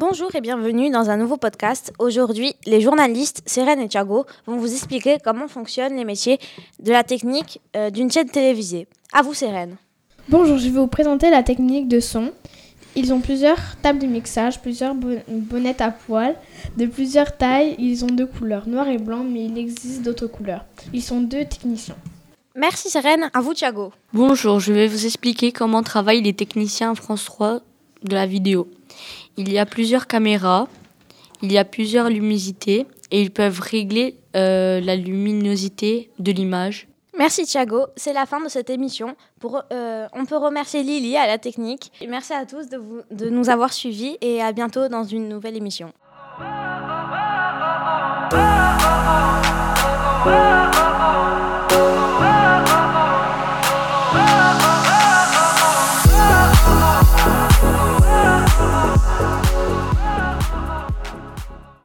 Bonjour et bienvenue dans un nouveau podcast. Aujourd'hui, les journalistes Seren et Thiago vont vous expliquer comment fonctionnent les métiers de la technique euh, d'une chaîne télévisée. À vous Seren. Bonjour, je vais vous présenter la technique de son. Ils ont plusieurs tables de mixage, plusieurs bonnettes à poils, de plusieurs tailles. Ils ont deux couleurs, noir et blanc, mais il existe d'autres couleurs. Ils sont deux techniciens. Merci Seren, à vous Thiago. Bonjour, je vais vous expliquer comment travaillent les techniciens France 3 de la vidéo. Il y a plusieurs caméras, il y a plusieurs luminosités et ils peuvent régler euh, la luminosité de l'image. Merci Thiago, c'est la fin de cette émission. Pour, euh, on peut remercier Lily à la technique. Merci à tous de, vous, de nous avoir suivis et à bientôt dans une nouvelle émission.